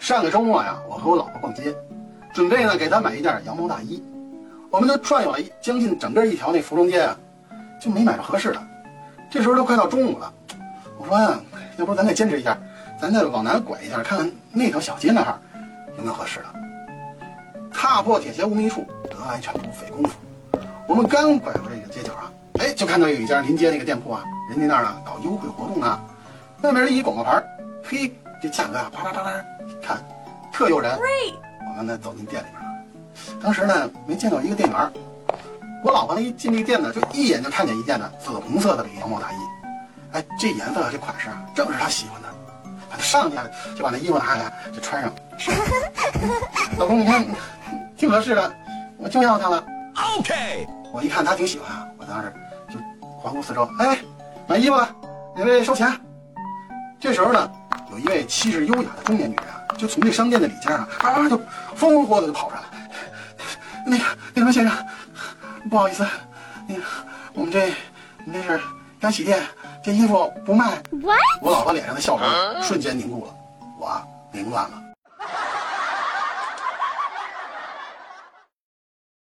上个周末呀，我和我老婆逛街，准备呢给她买一件羊毛大衣。我们都转悠了将近整个一条那服装街啊，就没买着合适的。这时候都快到中午了，我说呀，要不咱再坚持一下，咱再往南拐一下，看看那条小街那儿有没有合适的。踏破铁鞋无觅处，得来全不费工夫。我们刚拐过这个街角啊，哎，就看到有一家临街那个店铺啊，人家那儿呢搞优惠活动呢，外面一广告牌，嘿，这价格啊，啪啪啪啪，看特诱人。我们呢走进店里边了，当时呢没见到一个店员，我老婆呢一进这个店呢，就一眼就看见一件呢紫红色的这个羊毛大衣，哎，这颜色这款式啊，正是她喜欢的，她上去就把那衣服拿下来就穿上。老公，你看，挺合适的，我就要它了。OK，我一看她挺喜欢啊，我当时就环顾四周，哎，买衣服了，哪位收钱？这时候呢，有一位气质优雅的中年女人啊，就从这商店的里间啊，啊就风风火火的就跑出来了。那个那什么先生，不好意思，那个我们这我们这是干洗店，这衣服不卖。我老婆脸上的笑容瞬间凝固了，我啊凌乱了。